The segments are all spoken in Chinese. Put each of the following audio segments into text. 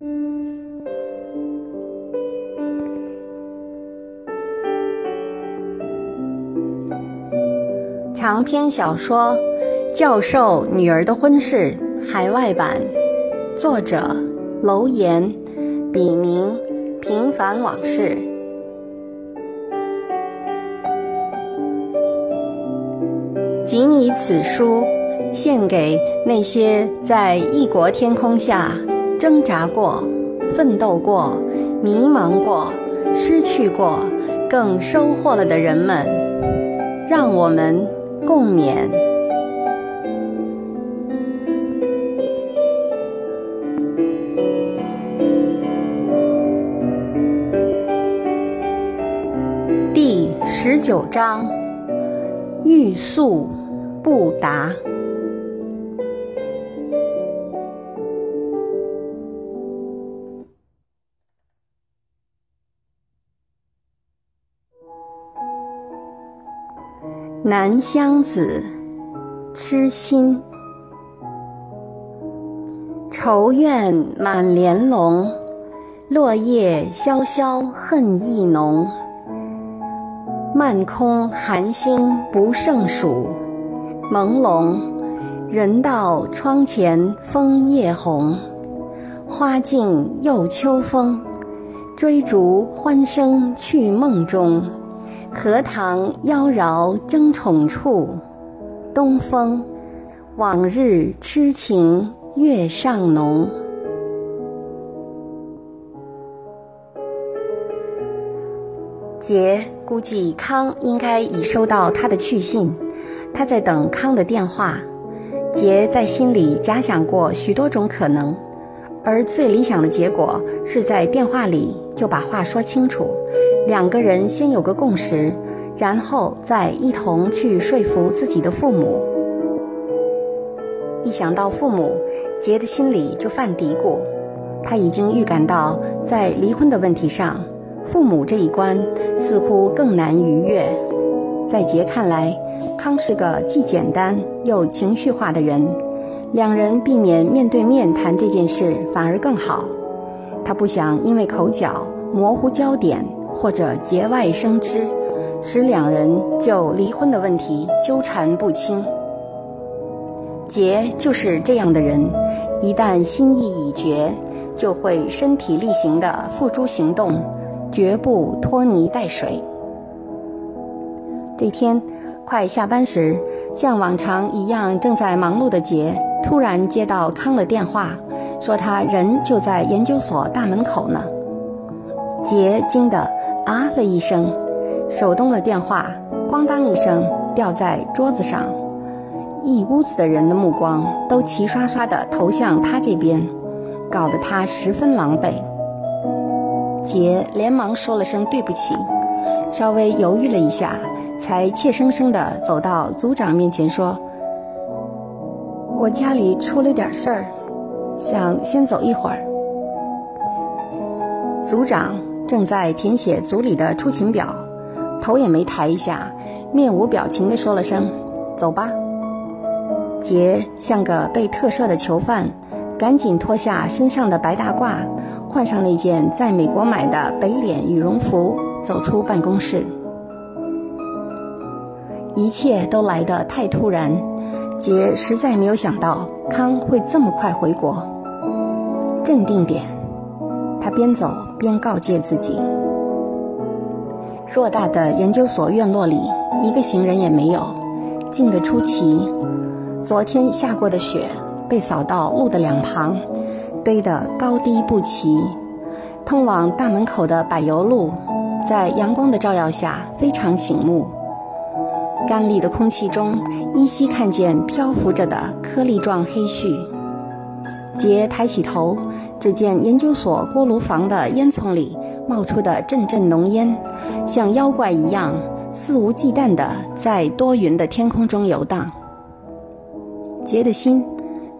长篇小说《教授女儿的婚事》海外版，作者楼岩，笔名平凡往事。仅以此书献给那些在异国天空下挣扎过、奋斗过、迷茫过、失去过，更收获了的人们，让我们。共勉。第十九章：欲速不达。南乡子，痴心。愁怨满帘笼，落叶萧萧恨意浓。漫空寒星不胜数，朦胧。人到窗前枫叶红，花径又秋风。追逐欢声去梦中。荷塘妖娆争宠处，东风，往日痴情月上浓。杰估计康应该已收到他的去信，他在等康的电话。杰在心里假想过许多种可能，而最理想的结果是在电话里就把话说清楚。两个人先有个共识，然后再一同去说服自己的父母。一想到父母，杰的心里就犯嘀咕。他已经预感到，在离婚的问题上，父母这一关似乎更难逾越。在杰看来，康是个既简单又情绪化的人，两人避免面对面谈这件事反而更好。他不想因为口角模糊焦点。或者节外生枝，使两人就离婚的问题纠缠不清。杰就是这样的人，一旦心意已决，就会身体力行地付诸行动，绝不拖泥带水。这天快下班时，像往常一样正在忙碌的杰，突然接到康的电话，说他人就在研究所大门口呢。杰惊得。啊了一声，手中的电话咣当一声掉在桌子上，一屋子的人的目光都齐刷刷地投向他这边，搞得他十分狼狈。杰连忙说了声对不起，稍微犹豫了一下，才怯生生地走到组长面前说：“我家里出了点事儿，想先走一会儿。”组长。正在填写组里的出勤表，头也没抬一下，面无表情地说了声：“走吧。”杰像个被特赦的囚犯，赶紧脱下身上的白大褂，换上那件在美国买的北脸羽绒服，走出办公室。一切都来得太突然，杰实在没有想到康会这么快回国。镇定点，他边走。边告诫自己：偌大的研究所院落里，一个行人也没有，静得出奇。昨天下过的雪被扫到路的两旁，堆得高低不齐。通往大门口的柏油路，在阳光的照耀下非常醒目。干立的空气中，依稀看见漂浮着的颗粒状黑絮。杰抬起头。只见研究所锅炉房的烟囱里冒出的阵阵浓烟，像妖怪一样肆无忌惮地在多云的天空中游荡。杰的心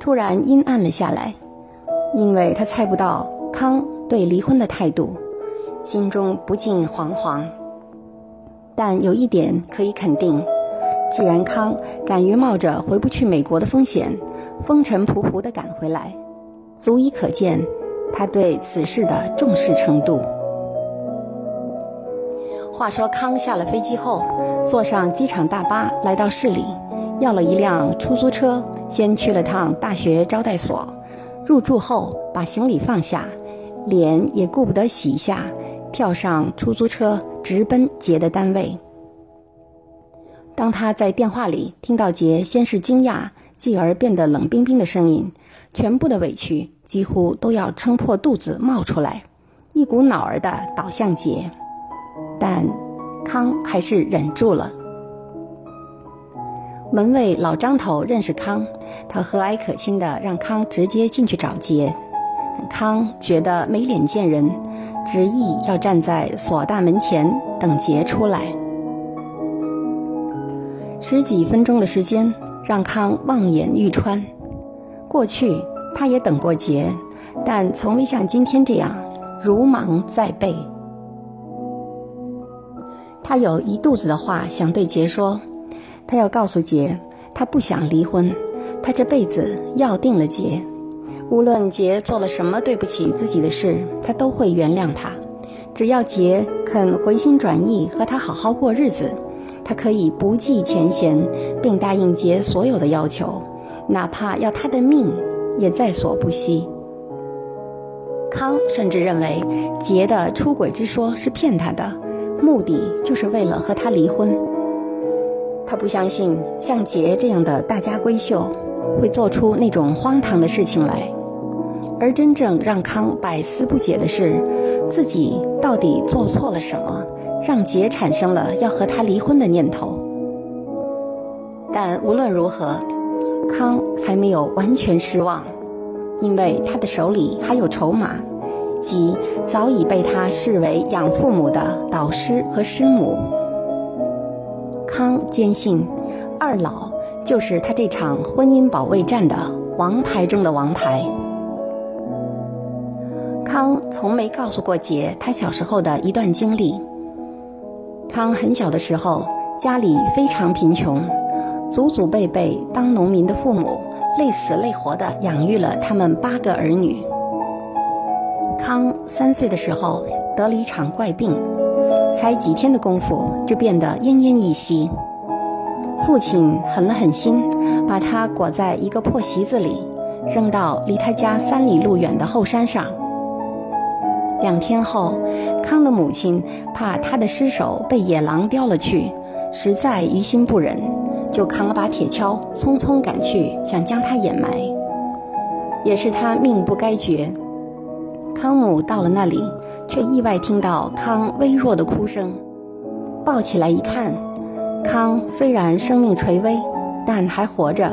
突然阴暗了下来，因为他猜不到康对离婚的态度，心中不禁惶惶。但有一点可以肯定，既然康敢于冒着回不去美国的风险，风尘仆仆地赶回来。足以可见，他对此事的重视程度。话说康下了飞机后，坐上机场大巴来到市里，要了一辆出租车，先去了趟大学招待所。入住后，把行李放下，脸也顾不得洗一下，跳上出租车，直奔杰的单位。当他在电话里听到杰先是惊讶，继而变得冷冰冰的声音，全部的委屈几乎都要撑破肚子冒出来，一股脑儿的倒向杰，但康还是忍住了。门卫老张头认识康，他和蔼可亲的让康直接进去找杰，康觉得没脸见人，执意要站在锁大门前等杰出来。十几分钟的时间让康望眼欲穿。过去他也等过杰，但从未像今天这样如芒在背。他有一肚子的话想对杰说，他要告诉杰，他不想离婚，他这辈子要定了杰。无论杰做了什么对不起自己的事，他都会原谅他，只要杰肯回心转意和他好好过日子。他可以不计前嫌，并答应杰所有的要求，哪怕要他的命，也在所不惜。康甚至认为杰的出轨之说是骗他的，目的就是为了和他离婚。他不相信像杰这样的大家闺秀会做出那种荒唐的事情来，而真正让康百思不解的是，自己到底做错了什么。让杰产生了要和他离婚的念头，但无论如何，康还没有完全失望，因为他的手里还有筹码，即早已被他视为养父母的导师和师母。康坚信，二老就是他这场婚姻保卫战的王牌中的王牌。康从没告诉过杰他小时候的一段经历。康很小的时候，家里非常贫穷，祖祖辈辈当农民的父母累死累活地养育了他们八个儿女。康三岁的时候得了一场怪病，才几天的功夫就变得奄奄一息。父亲狠了狠心，把他裹在一个破席子里，扔到离他家三里路远的后山上。两天后，康的母亲怕他的尸首被野狼叼了去，实在于心不忍，就扛了把铁锹，匆匆赶去，想将他掩埋。也是他命不该绝。康母到了那里，却意外听到康微弱的哭声，抱起来一看，康虽然生命垂危，但还活着。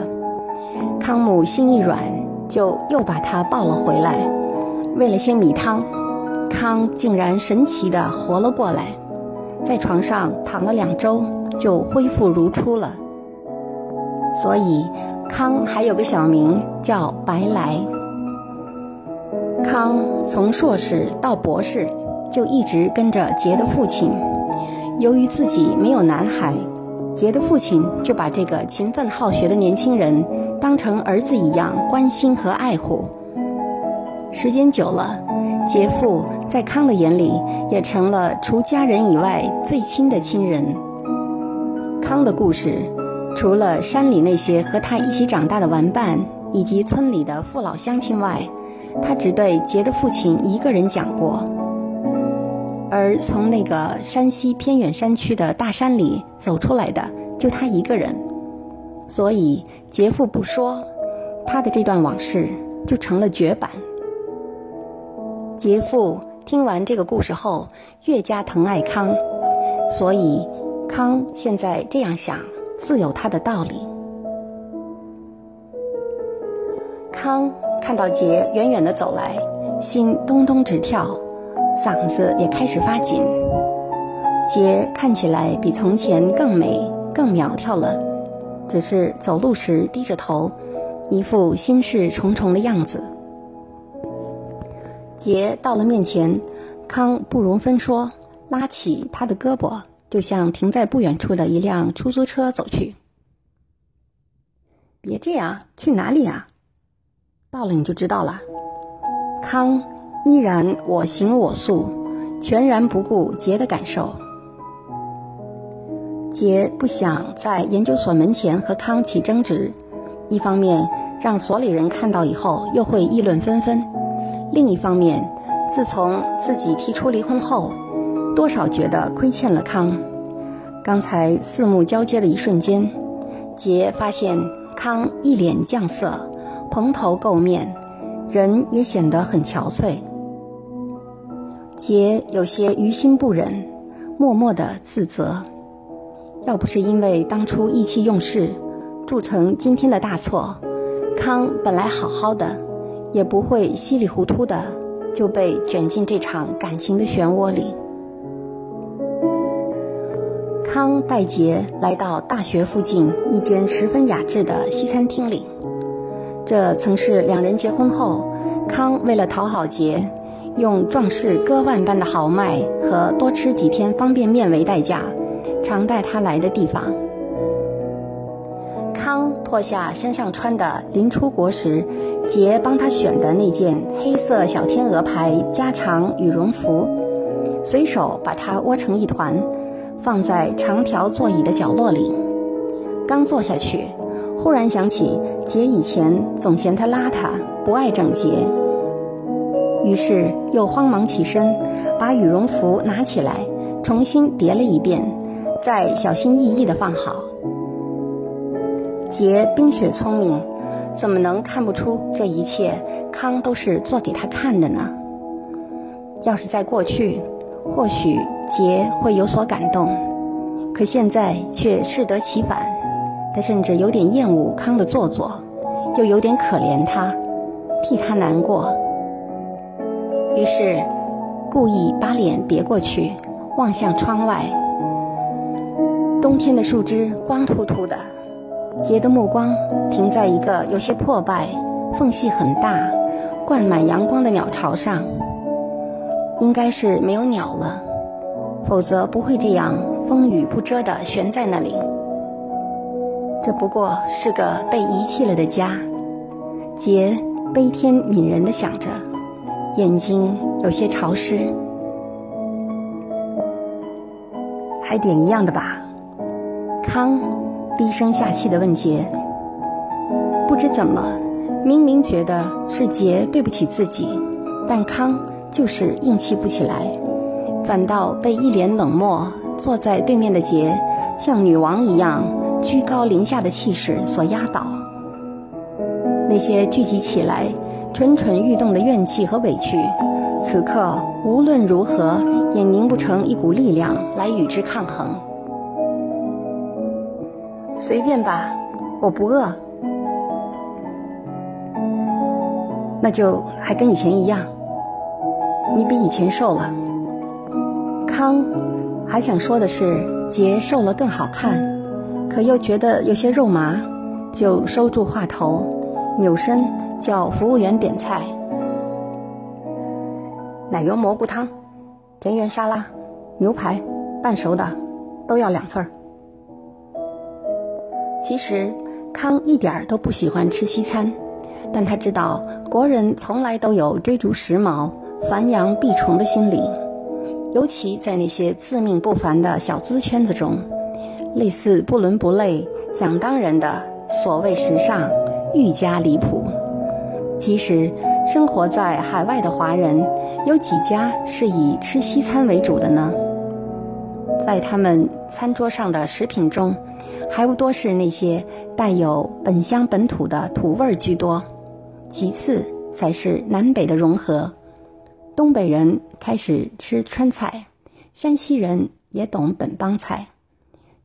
康母心一软，就又把他抱了回来，喂了些米汤。康竟然神奇地活了过来，在床上躺了两周，就恢复如初了。所以，康还有个小名叫白来。康从硕士到博士，就一直跟着杰的父亲。由于自己没有男孩，杰的父亲就把这个勤奋好学的年轻人当成儿子一样关心和爱护。时间久了。杰父在康的眼里也成了除家人以外最亲的亲人。康的故事，除了山里那些和他一起长大的玩伴以及村里的父老乡亲外，他只对杰的父亲一个人讲过。而从那个山西偏远山区的大山里走出来的，就他一个人，所以杰父不说，他的这段往事就成了绝版。杰父听完这个故事后，越加疼爱康，所以康现在这样想，自有他的道理。康看到杰远远的走来，心咚咚直跳，嗓子也开始发紧。杰看起来比从前更美、更苗条了，只是走路时低着头，一副心事重重的样子。杰到了面前，康不容分说，拉起他的胳膊，就向停在不远处的一辆出租车走去。别这样，去哪里呀？到了你就知道了。康依然我行我素，全然不顾杰的感受。杰不想在研究所门前和康起争执，一方面让所里人看到以后又会议论纷纷，另一方面，自从自己提出离婚后，多少觉得亏欠了康。刚才四目交接的一瞬间，杰发现康一脸酱色，蓬头垢面，人也显得很憔悴。杰有些于心不忍，默默的自责。要不是因为当初意气用事，铸成今天的大错，康本来好好的，也不会稀里糊涂的就被卷进这场感情的漩涡里。康带杰来到大学附近一间十分雅致的西餐厅里，这曾是两人结婚后，康为了讨好杰。用壮士割腕般的豪迈和多吃几天方便面为代价，常带他来的地方。康脱下身上穿的临出国时杰帮他选的那件黑色小天鹅牌加长羽绒服，随手把它窝成一团，放在长条座椅的角落里。刚坐下去，忽然想起杰以前总嫌他邋遢，不爱整洁。于是又慌忙起身，把羽绒服拿起来，重新叠了一遍，再小心翼翼地放好。杰冰雪聪明，怎么能看不出这一切康都是做给他看的呢？要是在过去，或许杰会有所感动，可现在却适得其反。他甚至有点厌恶康的做作，又有点可怜他，替他难过。于是，故意把脸别过去，望向窗外。冬天的树枝光秃秃的，杰的目光停在一个有些破败、缝隙很大、灌满阳光的鸟巢上。应该是没有鸟了，否则不会这样风雨不遮地悬在那里。这不过是个被遗弃了的家。杰悲天悯人地想着。眼睛有些潮湿，还点一样的吧。康低声下气地问杰：“不知怎么，明明觉得是杰对不起自己，但康就是硬气不起来，反倒被一脸冷漠坐在对面的杰像女王一样居高临下的气势所压倒。那些聚集起来。”蠢蠢欲动的怨气和委屈，此刻无论如何也凝不成一股力量来与之抗衡。随便吧，我不饿。那就还跟以前一样。你比以前瘦了。康还想说的是，杰瘦了更好看，可又觉得有些肉麻，就收住话头，扭身。叫服务员点菜，奶油蘑菇汤、田园沙拉、牛排、半熟的，都要两份儿。其实康一点儿都不喜欢吃西餐，但他知道国人从来都有追逐时髦、繁阳避虫的心理，尤其在那些自命不凡的小资圈子中，类似不伦不类、想当然的所谓时尚愈加离谱。其实，生活在海外的华人有几家是以吃西餐为主的呢？在他们餐桌上的食品中，还不多是那些带有本乡本土的土味儿居多，其次才是南北的融合。东北人开始吃川菜，山西人也懂本帮菜，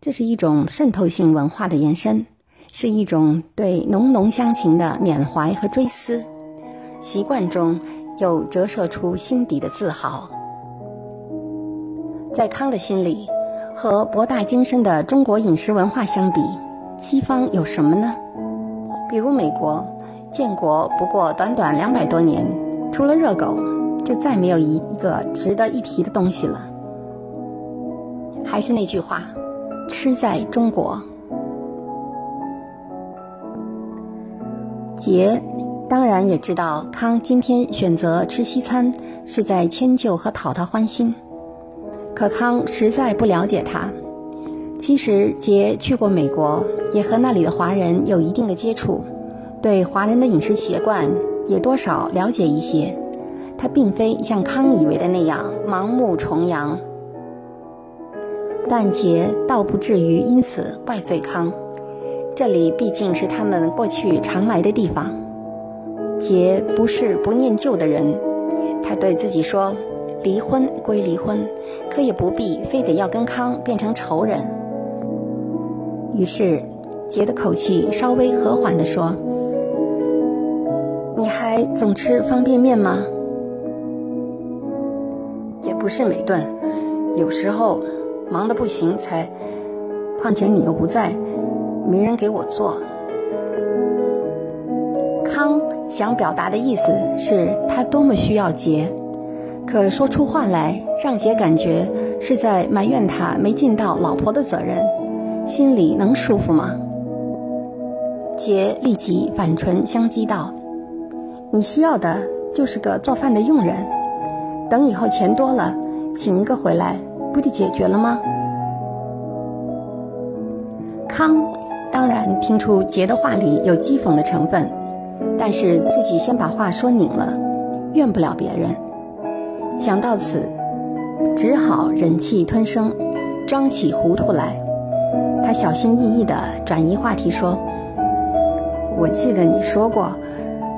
这是一种渗透性文化的延伸。是一种对浓浓乡情的缅怀和追思，习惯中又折射出心底的自豪。在康的心里，和博大精深的中国饮食文化相比，西方有什么呢？比如美国，建国不过短短两百多年，除了热狗，就再没有一一个值得一提的东西了。还是那句话，吃在中国。杰当然也知道康今天选择吃西餐是在迁就和讨他欢心，可康实在不了解他。其实杰去过美国，也和那里的华人有一定的接触，对华人的饮食习惯也多少了解一些。他并非像康以为的那样盲目崇洋，但杰倒不至于因此怪罪康。这里毕竟是他们过去常来的地方。杰不是不念旧的人，他对自己说：“离婚归离婚，可也不必非得要跟康变成仇人。”于是，杰的口气稍微和缓地说：“你还总吃方便面吗？”不是每顿，有时候忙得不行才。况且你又不在，没人给我做。康想表达的意思是他多么需要杰，可说出话来让杰感觉是在埋怨他没尽到老婆的责任，心里能舒服吗？杰立即反唇相讥道：“你需要的就是个做饭的佣人。”等以后钱多了，请一个回来，不就解决了吗？康当然听出杰的话里有讥讽的成分，但是自己先把话说拧了，怨不了别人。想到此，只好忍气吞声，装起糊涂来。他小心翼翼地转移话题说：“我记得你说过，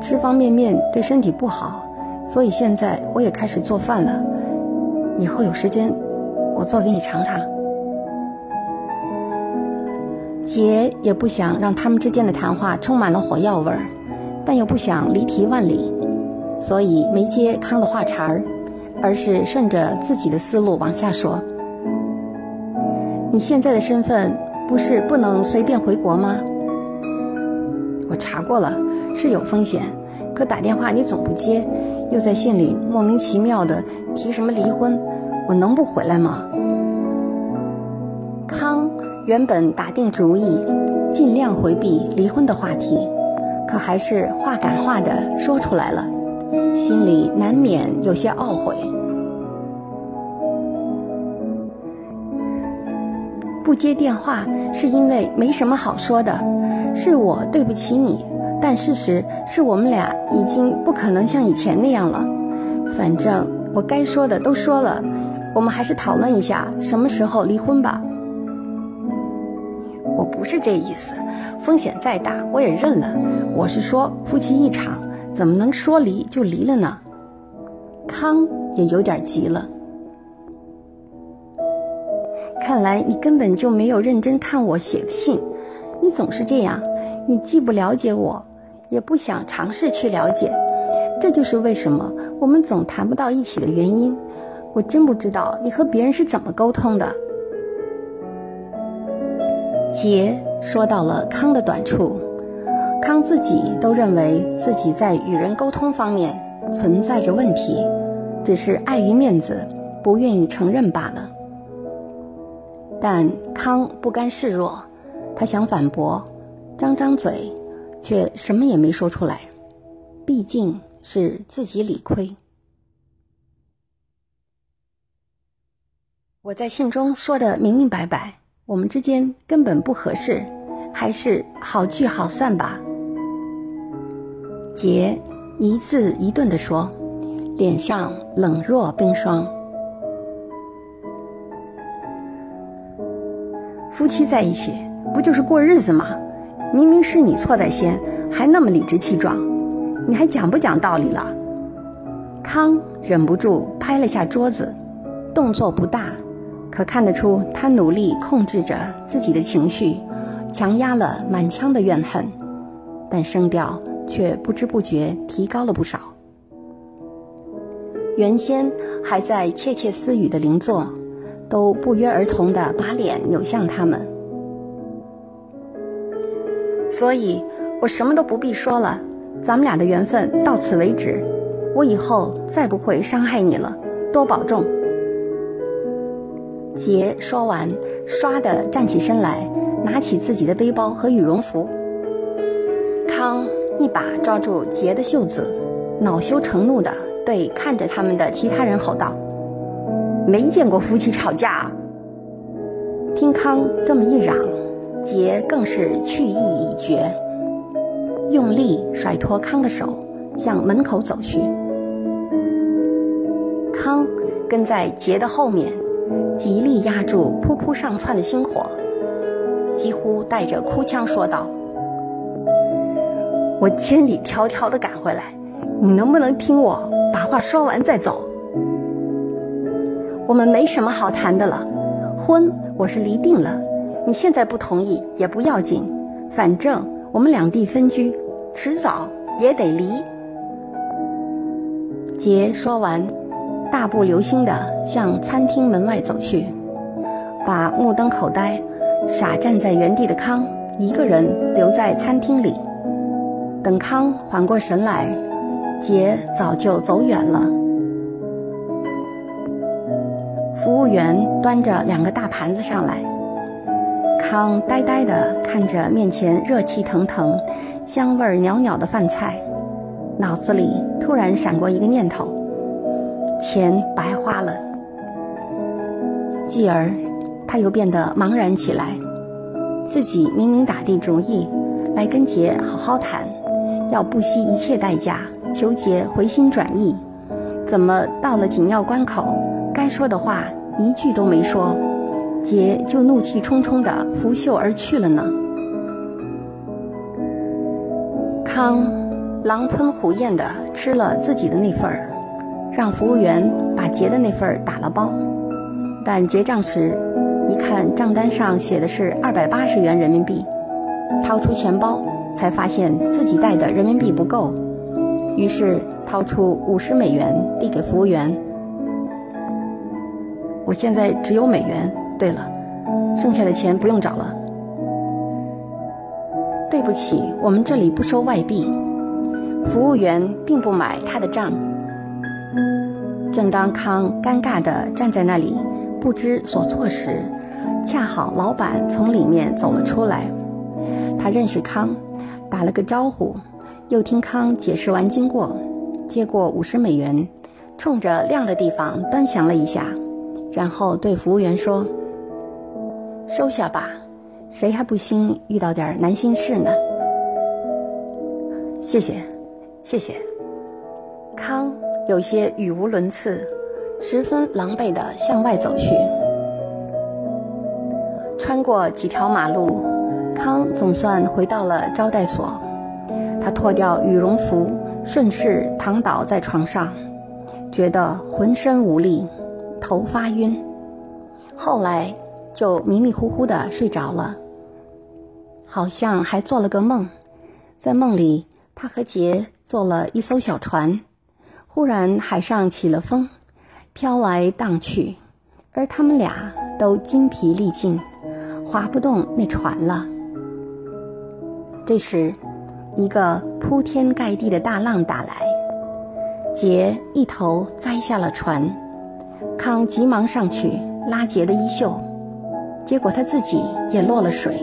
吃方便面对身体不好。”所以现在我也开始做饭了，以后有时间，我做给你尝尝。杰也不想让他们之间的谈话充满了火药味儿，但又不想离题万里，所以没接康的话茬儿，而是顺着自己的思路往下说：“你现在的身份不是不能随便回国吗？我查过了，是有风险。可打电话你总不接。”又在信里莫名其妙的提什么离婚，我能不回来吗？康原本打定主意，尽量回避离婚的话题，可还是话赶话的说出来了，心里难免有些懊悔。不接电话是因为没什么好说的，是我对不起你。但事实是我们俩已经不可能像以前那样了。反正我该说的都说了，我们还是讨论一下什么时候离婚吧。我不是这意思，风险再大我也认了。我是说夫妻一场，怎么能说离就离了呢？康也有点急了。看来你根本就没有认真看我写的信，你总是这样，你既不了解我。也不想尝试去了解，这就是为什么我们总谈不到一起的原因。我真不知道你和别人是怎么沟通的。杰说到了康的短处，康自己都认为自己在与人沟通方面存在着问题，只是碍于面子不愿意承认罢了。但康不甘示弱，他想反驳，张张嘴。却什么也没说出来，毕竟是自己理亏。我在信中说的明明白白，我们之间根本不合适，还是好聚好散吧。杰一字一顿的说，脸上冷若冰霜。夫妻在一起，不就是过日子吗？明明是你错在先，还那么理直气壮，你还讲不讲道理了？康忍不住拍了下桌子，动作不大，可看得出他努力控制着自己的情绪，强压了满腔的怨恨，但声调却不知不觉提高了不少。原先还在窃窃私语的邻座，都不约而同地把脸扭向他们。所以，我什么都不必说了，咱们俩的缘分到此为止。我以后再不会伤害你了，多保重。杰说完，唰的站起身来，拿起自己的背包和羽绒服。康一把抓住杰的袖子，恼羞成怒地对看着他们的其他人吼道：“没见过夫妻吵架！”听康这么一嚷，杰更是去意已决，用力甩脱康的手，向门口走去。康跟在杰的后面，极力压住扑扑上窜的星火，几乎带着哭腔说道。我千里迢迢的赶回来，你能不能听我把话说完再走？我们没什么好谈的了，婚我是离定了，你现在不同意也不要紧，反正我们两地分居，迟早也得离。杰说完，大步流星地向餐厅门外走去，把目瞪口呆、傻站在原地的康一个人留在餐厅里。等康缓过神来，杰早就走远了。服务员端着两个大盘子上来，康呆呆地看着面前热气腾腾、香味袅袅的饭菜，脑子里突然闪过一个念头：钱白花了。继而，他又变得茫然起来，自己明明打定主意来跟杰好好谈。要不惜一切代价求杰回心转意，怎么到了紧要关口，该说的话一句都没说，杰就怒气冲冲地拂袖而去了呢？康狼吞虎咽地吃了自己的那份儿，让服务员把杰的那份儿打了包，但结账时一看账单上写的是二百八十元人民币，掏出钱包。才发现自己带的人民币不够，于是掏出五十美元递给服务员。我现在只有美元。对了，剩下的钱不用找了。对不起，我们这里不收外币。服务员并不买他的账。正当康尴尬地站在那里不知所措时，恰好老板从里面走了出来。他认识康。打了个招呼，又听康解释完经过，接过五十美元，冲着亮的地方端详了一下，然后对服务员说：“收下吧，谁还不兴遇到点难心事呢？”谢谢，谢谢。康有些语无伦次，十分狼狈地向外走去，穿过几条马路。康总算回到了招待所，他脱掉羽绒服，顺势躺倒在床上，觉得浑身无力，头发晕，后来就迷迷糊糊的睡着了，好像还做了个梦，在梦里他和杰坐了一艘小船，忽然海上起了风，飘来荡去，而他们俩都筋疲力尽，划不动那船了。这时，一个铺天盖地的大浪打来，杰一头栽下了船。康急忙上去拉杰的衣袖，结果他自己也落了水。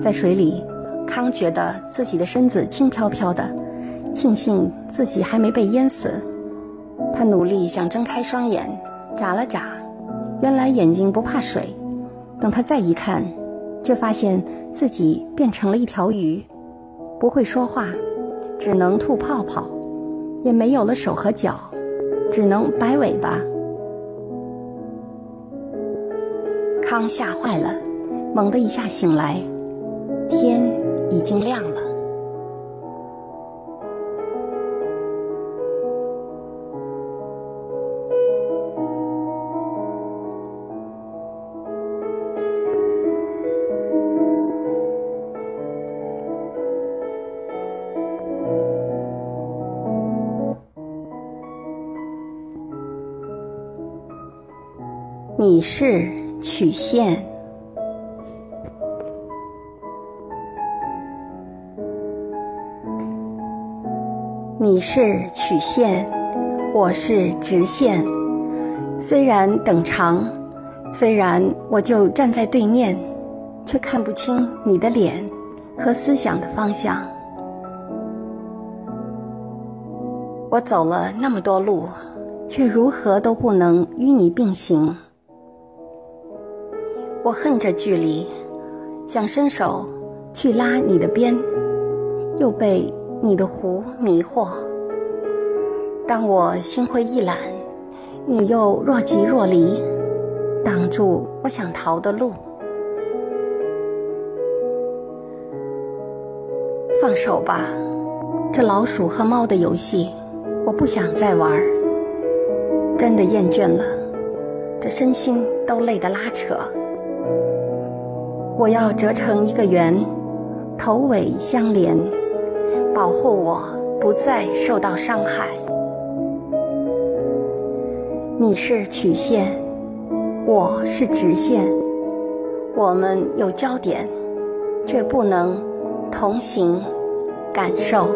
在水里，康觉得自己的身子轻飘飘的，庆幸自己还没被淹死。他努力想睁开双眼，眨了眨，原来眼睛不怕水。等他再一看。却发现自己变成了一条鱼，不会说话，只能吐泡泡，也没有了手和脚，只能摆尾巴。康吓坏了，猛地一下醒来，天已经亮了。你是曲线。你是曲线我是直线。虽然等长虽然我就站在对面却看不清你的脸和思想的方向。我走了那么多路却如何都不能与你并行。我恨这距离，想伸手去拉你的边，又被你的湖迷惑。当我心灰意懒，你又若即若离，挡住我想逃的路。放手吧，这老鼠和猫的游戏。我不想再玩儿，真的厌倦了，这身心都累得拉扯。我要折成一个圆，头尾相连，保护我不再受到伤害。你是曲线，我是直线，我们有交点，却不能同行感受。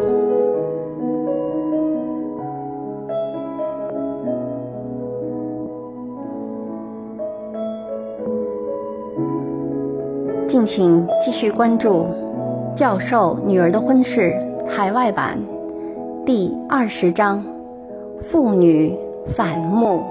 敬请继续关注《教授女儿的婚事》海外版第二十章：妇女反目。